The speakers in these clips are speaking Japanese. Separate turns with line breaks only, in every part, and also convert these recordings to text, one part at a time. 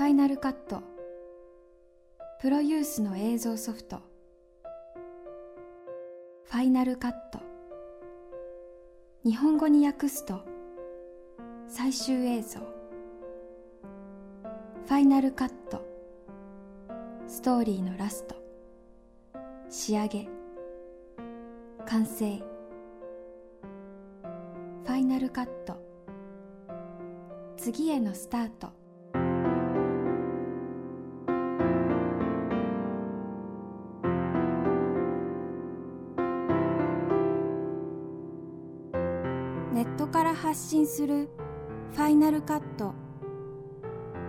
ファイナルカットプロユースの映像ソフト。ファイナルカット日本語に訳すと最終映像。ファイナルカットストーリーのラスト。仕上げ。完成。ファイナルカット次へのスタート。ネットから発信するファイナルカット。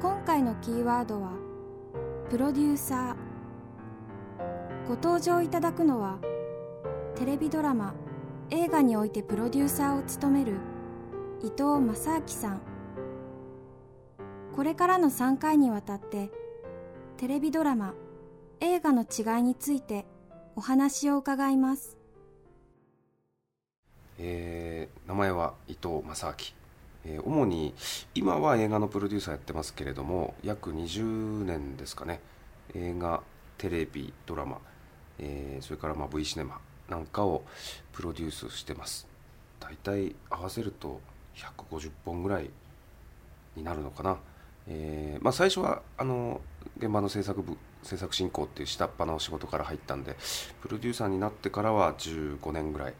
今回のキーワードはプロデューサー。ご登場いただくのはテレビドラマ映画においてプロデューサーを務める伊藤正明さん。これからの3回にわたってテレビドラマ映画の違いについてお話を伺います。
えー名前は伊藤正明、えー主に今は映画のプロデューサーやってますけれども約20年ですかね。映画テレビドラマ、えーそれからまあ V シネマなんかをプロデュースしてます。大体合わせると150本ぐらいになるのかな、えーまあ、最初はあの現場の制作部制作進行っていう下っ端の仕事から入ったんでプロデューサーになってからは15年ぐらい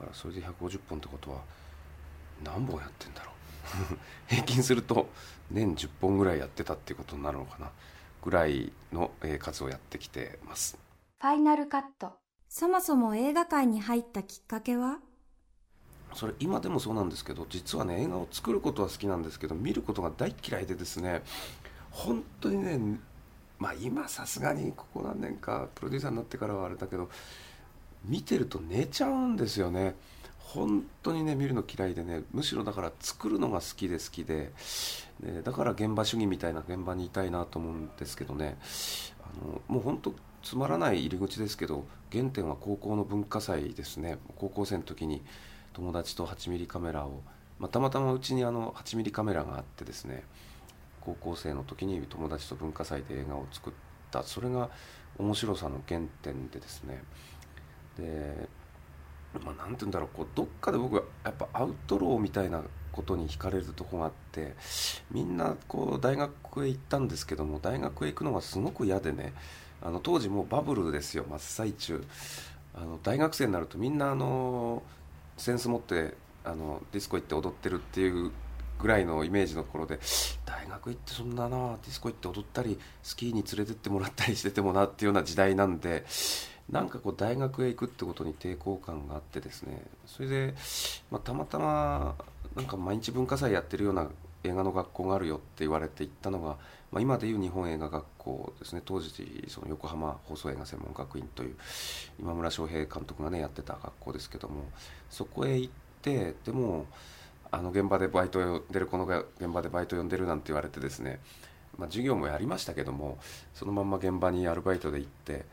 からそれで150本ってことは何本やってんだろう。平均すると年10本ぐらいやってたっていうことになるのかな。ぐらいの、えー数をやってきてます。
ファイナルカットそもそも映画界に入ったきっかけは？
それ今でもそうなんですけど実はね映画を作ることは好きなんですけど見ることが大嫌いでですね本当にねまあ今さすがにここ何年かプロデューサーになってからはあれだけど見てると寝ちゃうんですよね。本当にね見るの嫌いでねむしろだから作るのが好きで好きで、ね、だから現場主義みたいな現場にいたいなと思うんですけどね。あのもう本当つまらない入り口ですけど原点は高校の文化祭ですね。高校生の時に友達と8ミリカメラを、まあ、たまたまうちにあの8ミリカメラがあってですね高校生の時に友達と文化祭で映画を作った。それが面白さの原点でですね。でまあ、なんて言うんだろうこうどっかで僕はやっぱアウトローみたいなことに惹かれるとこがあってみんなこう大学へ行ったんですけども大学へ行くのがすごく嫌でねあの当時もうバブルですよ真っ最中。あの大学生になるとみんなあのセンス持ってあのディスコ行って踊ってるっていうぐらいのイメージの頃で大学行ってそんななディスコ行って踊ったりスキーに連れてってもらったりしててもなっていうような時代なんでなんかこう大学へ行くってことに抵抗感があってですね。それで、まあ、たまたまなんか毎日文化祭やってるような映画の学校があるよって言われて行ったのが、まあ、今でいう日本映画学校ですね。当時その横浜放送映画専門学院という今村翔平監督がねやってた学校ですけどもそこへ行ってでもあの現場でバイト呼んでるこの現場でバイト呼んでるなんて言われてですね、まあ、授業もやりましたけどもそのまんま現場にアルバイトで行って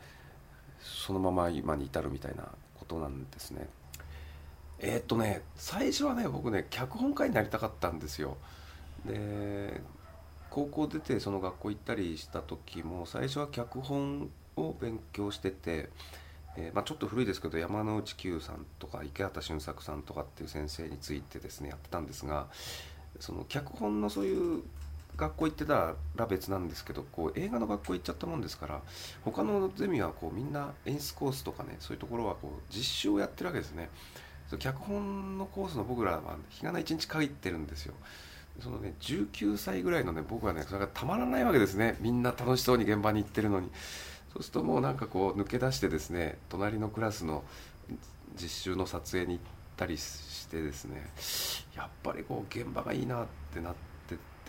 そのまま今に至るみたいなことなんですね。えーっとね最初はね僕ね脚本家になりたかったんですよ。で高校出てその学校行ったりした時も最初は脚本を勉強してて、えーまあ、ちょっと古いですけど山之内久さんとか池畑俊作さんとかっていう先生についてですねやってたんですがその脚本のそういう学校行ってたら別なんですけどこう映画の学校行っちゃったもんですから他のゼミはこうみんな演出コースとかねそういうところはこう実習をやってるわけですね。脚本のコースの僕らは日がな1日限ってるんですよ。そのね19歳ぐらいのね僕はねそれがたまらないわけですね。みんな楽しそうに現場に行ってるのに。そうするともうなんかこう抜け出してですね隣のクラスの実習の撮影に行ったりしてですねやっぱりこう現場がいいなってなって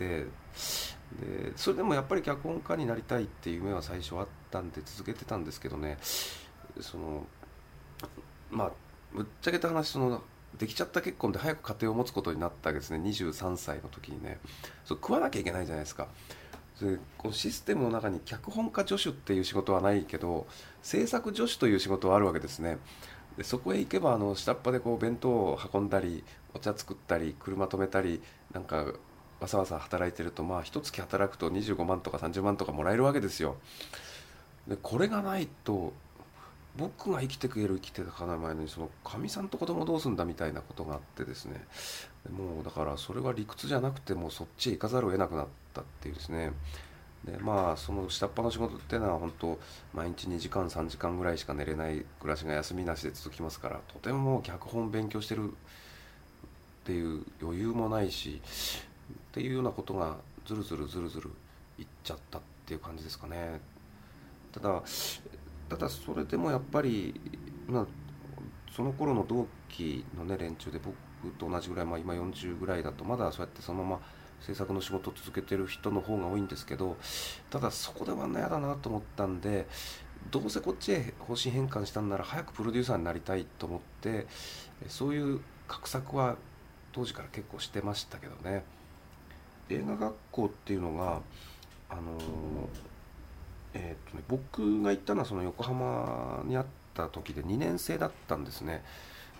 でそれでもやっぱり脚本家になりたいっていう夢は最初あったんで続けてたんですけどね。そのまあぶっちゃけた話そのできちゃった結婚で早く家庭を持つことになったわけですね。23歳の時にね。そう食わなきゃいけないじゃないですか。でこのシステムの中に脚本家助手っていう仕事はないけど制作助手という仕事はあるわけですね。でそこへ行けばあの下っ端でこう弁当を運んだりお茶作ったり車止めたりなんかわさわさ働いてるとまあ一月働くと25万とか30万とかもらえるわけですよ。でこれがないと僕が生きてくれる生きていかない前にそのかみさんと子供どうすんだみたいなことがあってですね。もうだからそれは理屈じゃなくてもうそっちへ行かざるを得なくなったっていうですね。でまあその下っ端の仕事っていうのは本当毎日2時間3時間ぐらいしか寝れない暮らしが休みなしで続きますからとても脚本勉強してるっていう余裕もないしっていうようなことがずるずるずるずるいっちゃったっていう感じですかね。ただただそれでもやっぱり、まあ、その頃の同期のね連中で僕と同じぐらい、まあ、今40ぐらいだとまだそうやってそのまま制作の仕事を続けてる人の方が多いんですけどただそこでは嫌だなと思ったんでどうせこっちへ方針変換したんなら早くプロデューサーになりたいと思ってそういう画策は当時から結構してましたけどね。映画学校っていうのがあのえーとね、僕が行ったのはその横浜にあった時で2年生だったんですね。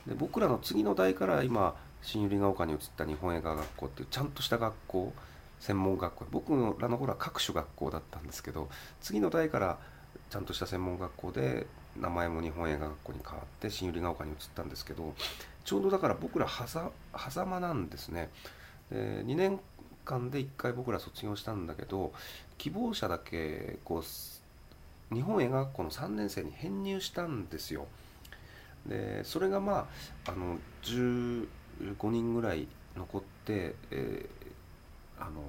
で僕らの次の代から今新百合ヶ丘に移った日本映画学校っていうちゃんとした学校専門学校。僕らの頃は各種学校だったんですけど次の代からちゃんとした専門学校で名前も日本映画学校に変わって新百合ヶ丘に移ったんですけどちょうどだから僕らはざ狭間なんですね。で2年間で1回僕ら卒業したんだけど希望者だけこう日本映画学校の3年生に編入したんですよ。でそれがまああの15人ぐらい残って、えー、あの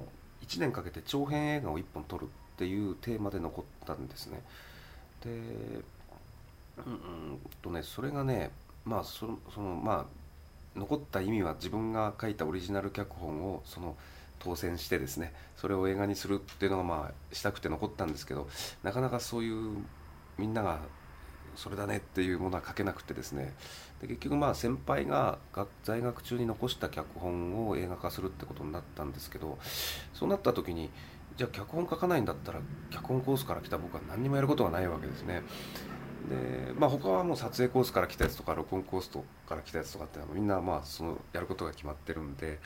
1年かけて長編映画を1本撮るっていうテーマで残ったんですね。でうんとねそれがねまあそのまあ残った意味は自分が書いたオリジナル脚本をその当選してですねそれを映画にするっていうのがまあしたくて残ったんですけどなかなかそういうみんながそれだねっていうものは書けなくてですねで結局まあ先輩が在学中に残した脚本を映画化するってことになったんですけどそうなった時にじゃあ脚本書かないんだったら脚本コースから来た僕は何にもやることがないわけですね。でまあ他はもう撮影コースから来たやつとか録音コースから来たやつとかってみんなまあそのやることが決まってるんで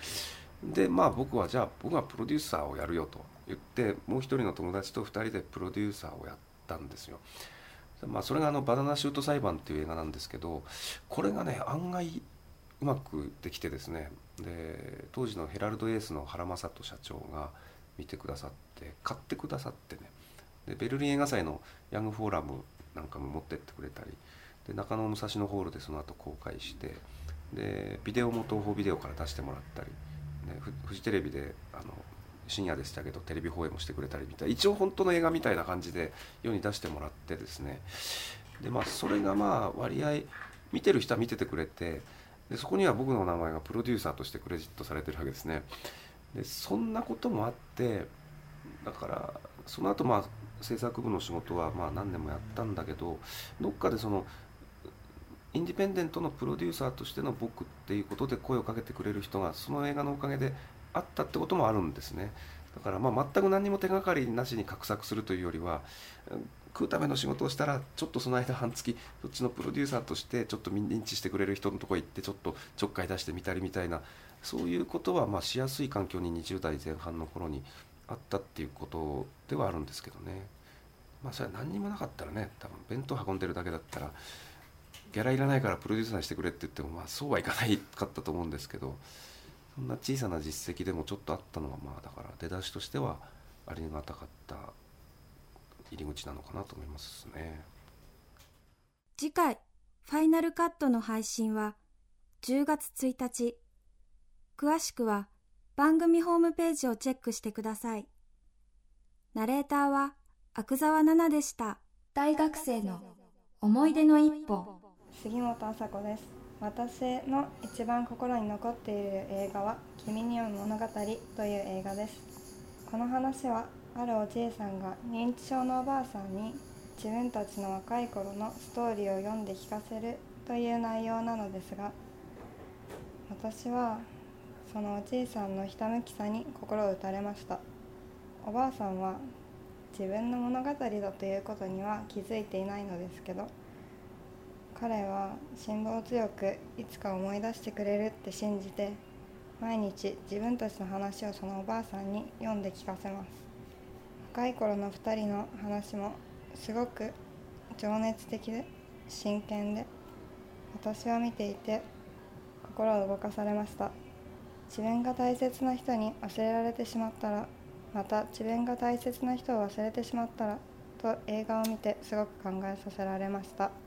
でまあ僕はじゃあ僕はプロデューサーをやるよと言ってもう一人の友達と2人でプロデューサーをやったんですよ。まあ、それがあの「バナナシュート裁判」っていう映画なんですけどこれがね案外うまくできてですねで当時のヘラルド・エースの原正人社長が見てくださって買ってくださってねでベルリン映画祭のヤングフォーラムなんかも持ってってくれたりで中野武蔵野ホールでその後公開してでビデオも東宝ビデオから出してもらったりね、フジテレビであの深夜でしたけどテレビ放映もしてくれたりみたいな一応本当の映画みたいな感じで世に出してもらってですね。でまあそれがまあ割合見てる人は見ててくれてでそこには僕の名前がプロデューサーとしてクレジットされてるわけですね。でそんなこともあってだからその後まあ制作部の仕事はまあ何年もやったんだけどどっかでそのインディペンデントのプロデューサーとしての僕っていうことで声をかけてくれる人がその映画のおかげであったってこともあるんですね。だからまあ全く何も手がかりなしに画策するというよりは食うための仕事をしたらちょっとその間半月そっちのプロデューサーとしてちょっと認知してくれる人のとこ行ってちょっとちょっかい出してみたりみたいなそういうことはまあしやすい環境に20代前半の頃にあったっていうことではあるんですけどね。まあそれは何にもなかったらね多分弁当運んでるだけだったらギャラいらないからプロデューサーしてくれって言ってもまあそうはいかないかったと思うんですけどそんな小さな実績でもちょっとあったのがまあだから出だしとしてはありがたかった入り口なのかなと思いますね。
次回ファイナルカットの配信は10月1日詳しくは番組ホームページをチェックしてください。ナレーターは阿久澤奈々でした。大学生の思い出の一歩
杉本麻子です。私の一番心に残っている映画は「君に読む物語」という映画です。この話はあるおじいさんが認知症のおばあさんに自分たちの若い頃のストーリーを読んで聞かせるという内容なのですが私はそのおじいさんのひたむきさに心を打たれました。おばあさんは自分の物語だということには気づいていないのですけど彼は辛抱強くいつか思い出してくれるって信じて毎日自分たちの話をそのおばあさんに読んで聞かせます。若い頃の2人の話もすごく情熱的で真剣で私は見ていて心を動かされました。自分が大切な人に忘れられてしまったらまた自分が大切な人を忘れてしまったらと映画を見てすごく考えさせられました。